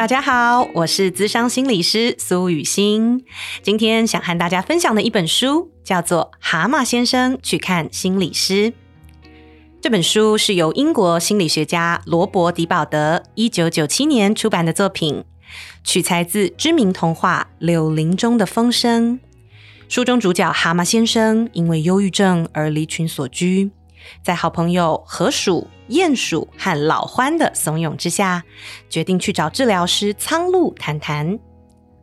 大家好，我是资商心理师苏雨欣。今天想和大家分享的一本书叫做《蛤蟆先生去看心理师》。这本书是由英国心理学家罗伯·迪保德一九九七年出版的作品，取材自知名童话《柳林中的风声》。书中主角蛤蟆先生因为忧郁症而离群所居。在好朋友河鼠、鼹鼠和老獾的怂恿之下，决定去找治疗师苍鹭谈谈。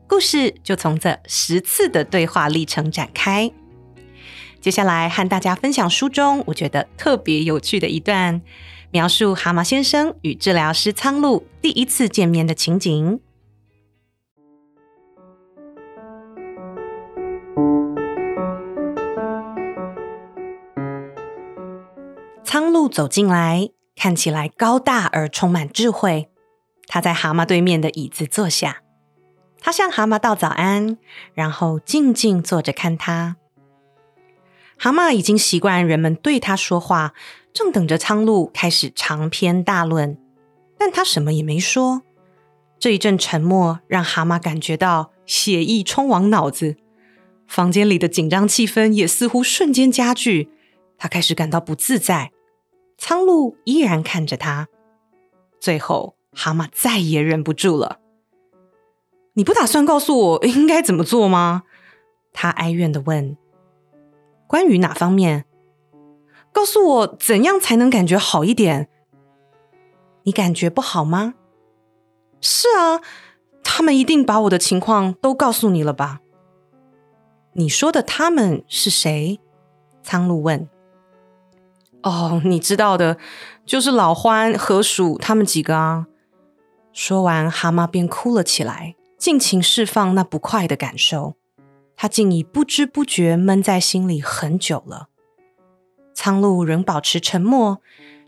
故事就从这十次的对话历程展开。接下来和大家分享书中我觉得特别有趣的一段，描述蛤蟆先生与治疗师苍鹭第一次见面的情景。苍鹭走进来，看起来高大而充满智慧。他在蛤蟆对面的椅子坐下，他向蛤蟆道早安，然后静静坐着看他。蛤蟆已经习惯人们对他说话，正等着苍鹭开始长篇大论，但他什么也没说。这一阵沉默让蛤蟆感觉到血意冲往脑子，房间里的紧张气氛也似乎瞬间加剧。他开始感到不自在。苍鹭依然看着他，最后蛤蟆再也忍不住了。你不打算告诉我应该怎么做吗？他哀怨的问。关于哪方面？告诉我怎样才能感觉好一点？你感觉不好吗？是啊，他们一定把我的情况都告诉你了吧？你说的他们是谁？苍鹭问。哦，你知道的，就是老獾、河鼠他们几个啊。说完，蛤蟆便哭了起来，尽情释放那不快的感受。他竟已不知不觉闷在心里很久了。苍鹭仍保持沉默，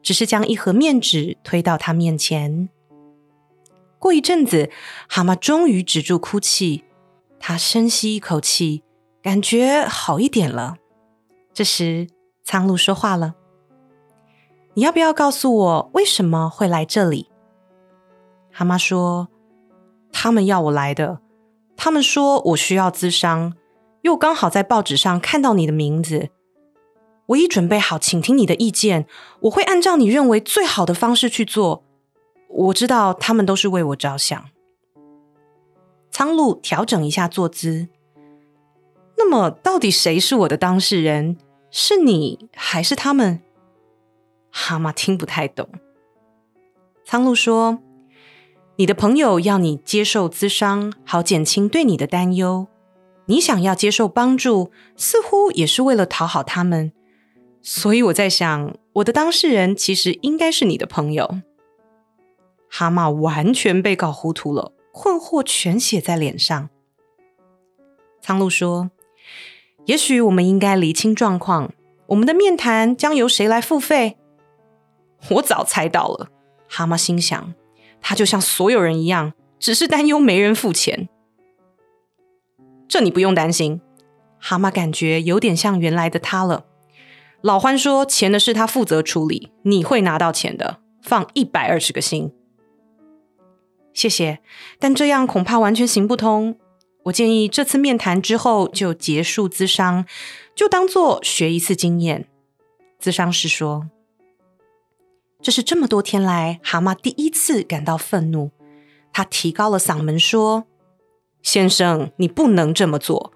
只是将一盒面纸推到他面前。过一阵子，蛤蟆终于止住哭泣，他深吸一口气，感觉好一点了。这时，苍鹭说话了。你要不要告诉我为什么会来这里？蛤蟆说：“他们要我来的。他们说我需要咨商，又刚好在报纸上看到你的名字。我已准备好倾听你的意见，我会按照你认为最好的方式去做。我知道他们都是为我着想。”苍鹭调整一下坐姿。那么，到底谁是我的当事人？是你还是他们？蛤蟆听不太懂。苍鹭说：“你的朋友要你接受咨商，好减轻对你的担忧。你想要接受帮助，似乎也是为了讨好他们。所以我在想，我的当事人其实应该是你的朋友。”蛤蟆完全被搞糊涂了，困惑全写在脸上。苍鹭说：“也许我们应该厘清状况。我们的面谈将由谁来付费？”我早猜到了，蛤蟆心想，他就像所有人一样，只是担忧没人付钱。这你不用担心，蛤蟆感觉有点像原来的他了。老欢说，钱的事他负责处理，你会拿到钱的，放一百二十个心。谢谢，但这样恐怕完全行不通。我建议这次面谈之后就结束咨商，就当做学一次经验。咨商师说。这是这么多天来蛤蟆第一次感到愤怒，他提高了嗓门说：“先生，你不能这么做。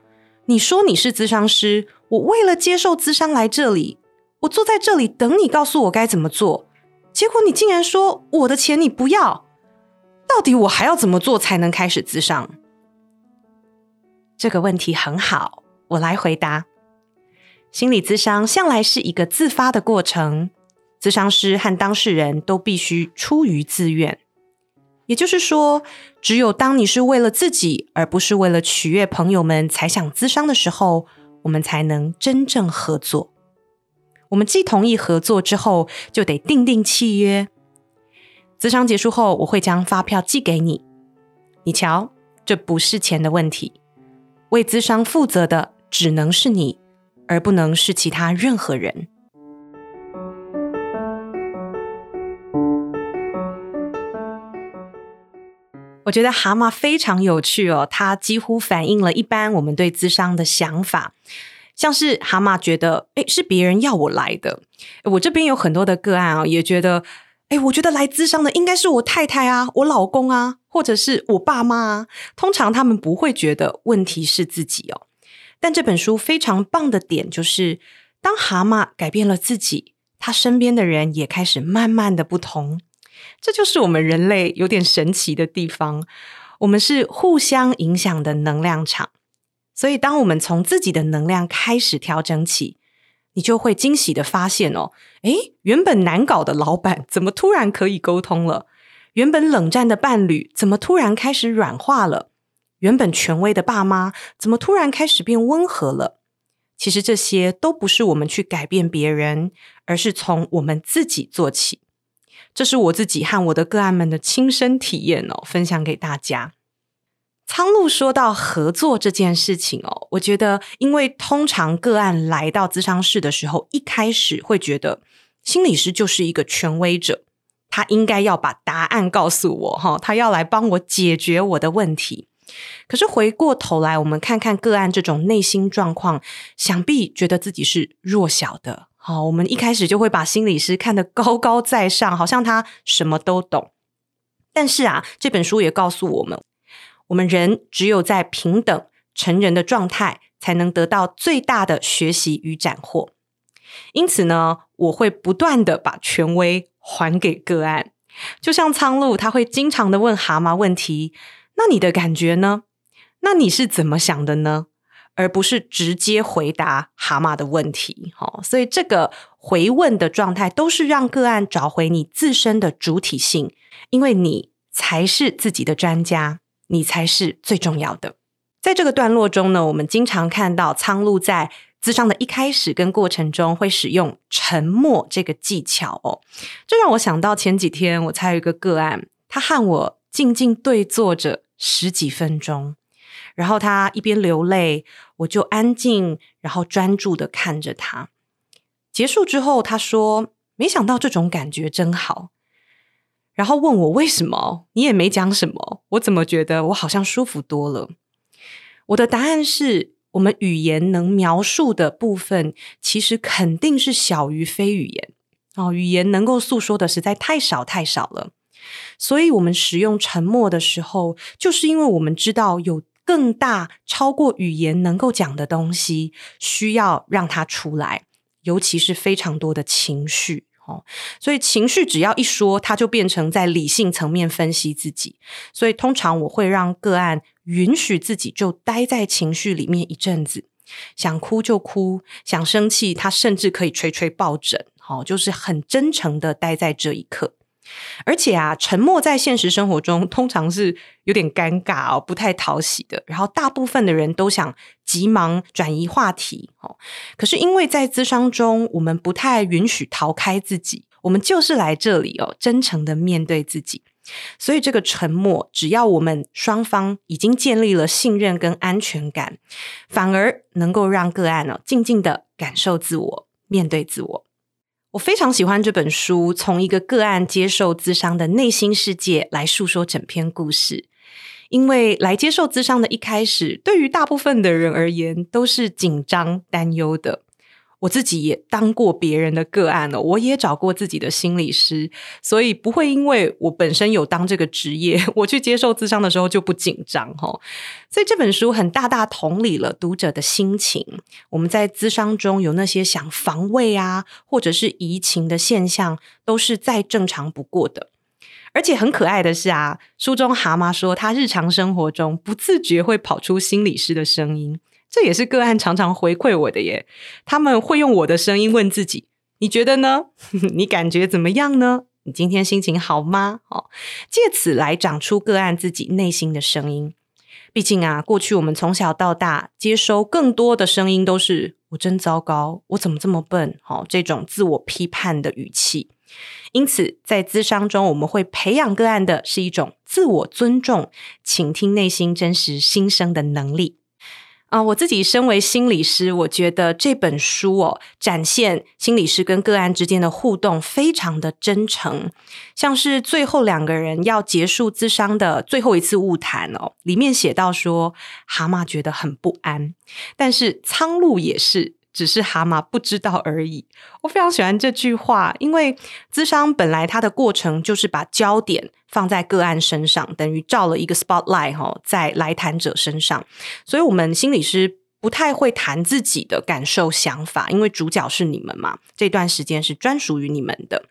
你说你是咨商师，我为了接受咨商来这里，我坐在这里等你告诉我该怎么做。结果你竟然说我的钱你不要，到底我还要怎么做才能开始咨商？”这个问题很好，我来回答。心理咨商向来是一个自发的过程。咨商师和当事人都必须出于自愿，也就是说，只有当你是为了自己，而不是为了取悦朋友们才想咨商的时候，我们才能真正合作。我们既同意合作之后，就得订定契约。咨商结束后，我会将发票寄给你。你瞧，这不是钱的问题，为咨商负责的只能是你，而不能是其他任何人。我觉得蛤蟆非常有趣哦，它几乎反映了一般我们对智商的想法。像是蛤蟆觉得，哎，是别人要我来的。我这边有很多的个案啊，也觉得，哎，我觉得来咨商的应该是我太太啊，我老公啊，或者是我爸妈啊。通常他们不会觉得问题是自己哦。但这本书非常棒的点就是，当蛤蟆改变了自己，他身边的人也开始慢慢的不同。这就是我们人类有点神奇的地方，我们是互相影响的能量场。所以，当我们从自己的能量开始调整起，你就会惊喜的发现哦，诶，原本难搞的老板怎么突然可以沟通了？原本冷战的伴侣怎么突然开始软化了？原本权威的爸妈怎么突然开始变温和了？其实这些都不是我们去改变别人，而是从我们自己做起。这是我自己和我的个案们的亲身体验哦，分享给大家。苍鹭说到合作这件事情哦，我觉得，因为通常个案来到咨商室的时候，一开始会觉得心理师就是一个权威者，他应该要把答案告诉我哈，他要来帮我解决我的问题。可是回过头来，我们看看个案这种内心状况，想必觉得自己是弱小的。好，我们一开始就会把心理师看得高高在上，好像他什么都懂。但是啊，这本书也告诉我们。我们人只有在平等成人的状态，才能得到最大的学习与斩获。因此呢，我会不断的把权威还给个案。就像苍鹭，他会经常的问蛤蟆问题：“那你的感觉呢？那你是怎么想的呢？”而不是直接回答蛤蟆的问题。哦，所以这个回问的状态，都是让个案找回你自身的主体性，因为你才是自己的专家。你才是最重要的。在这个段落中呢，我们经常看到苍鹭在咨商的一开始跟过程中会使用沉默这个技巧哦。这让我想到前几天我才有一个个案，他和我静静对坐着十几分钟，然后他一边流泪，我就安静然后专注的看着他。结束之后，他说：“没想到这种感觉真好。”然后问我为什么？你也没讲什么，我怎么觉得我好像舒服多了？我的答案是我们语言能描述的部分，其实肯定是小于非语言哦。语言能够诉说的实在太少太少了，所以我们使用沉默的时候，就是因为我们知道有更大超过语言能够讲的东西，需要让它出来，尤其是非常多的情绪。哦，所以情绪只要一说，它就变成在理性层面分析自己。所以通常我会让个案允许自己就待在情绪里面一阵子，想哭就哭，想生气，他甚至可以捶捶抱枕，好，就是很真诚的待在这一刻。而且啊，沉默在现实生活中通常是有点尴尬哦，不太讨喜的。然后大部分的人都想急忙转移话题哦。可是因为在咨商中，我们不太允许逃开自己，我们就是来这里哦，真诚的面对自己。所以这个沉默，只要我们双方已经建立了信任跟安全感，反而能够让个案哦静静的感受自我，面对自我。我非常喜欢这本书，从一个个案接受咨商的内心世界来诉说整篇故事。因为来接受咨商的一开始，对于大部分的人而言，都是紧张、担忧的。我自己也当过别人的个案了，我也找过自己的心理师，所以不会因为我本身有当这个职业，我去接受咨商的时候就不紧张哈。所以这本书很大大同理了读者的心情。我们在咨商中有那些想防卫啊，或者是移情的现象，都是再正常不过的。而且很可爱的是啊，书中蛤蟆说，他日常生活中不自觉会跑出心理师的声音。这也是个案常常回馈我的耶，他们会用我的声音问自己：“你觉得呢？你感觉怎么样呢？你今天心情好吗？”哦，借此来长出个案自己内心的声音。毕竟啊，过去我们从小到大接收更多的声音都是“我真糟糕，我怎么这么笨？”好，这种自我批判的语气。因此，在咨商中，我们会培养个案的是一种自我尊重、倾听内心真实心声的能力。啊，我自己身为心理师，我觉得这本书哦，展现心理师跟个案之间的互动非常的真诚。像是最后两个人要结束咨商的最后一次晤谈哦，里面写到说，蛤蟆觉得很不安，但是苍鹭也是。只是蛤蟆不知道而已。我非常喜欢这句话，因为咨商本来它的过程就是把焦点放在个案身上，等于照了一个 spotlight 哈，在来谈者身上。所以，我们心理师不太会谈自己的感受、想法，因为主角是你们嘛。这段时间是专属于你们的。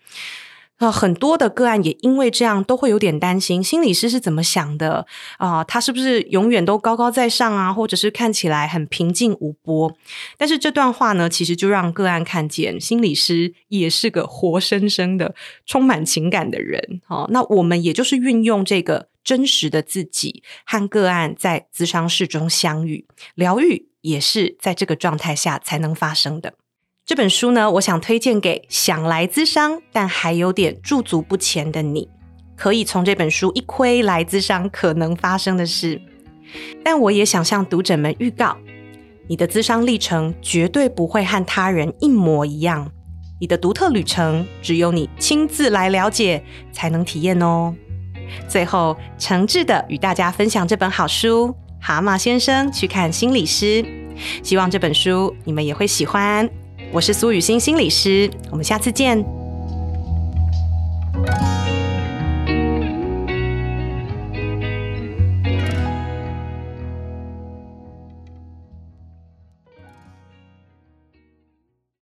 那很多的个案也因为这样都会有点担心，心理师是怎么想的啊？他是不是永远都高高在上啊？或者是看起来很平静无波？但是这段话呢，其实就让个案看见，心理师也是个活生生的、充满情感的人。哦，那我们也就是运用这个真实的自己和个案在咨商室中相遇，疗愈也是在这个状态下才能发生的。这本书呢，我想推荐给想来咨商但还有点驻足不前的你，可以从这本书一窥来咨商可能发生的事。但我也想向读者们预告，你的咨商历程绝对不会和他人一模一样，你的独特旅程只有你亲自来了解才能体验哦。最后，诚挚的与大家分享这本好书《蛤蟆先生去看心理师》，希望这本书你们也会喜欢。我是苏雨欣心理师，我们下次见。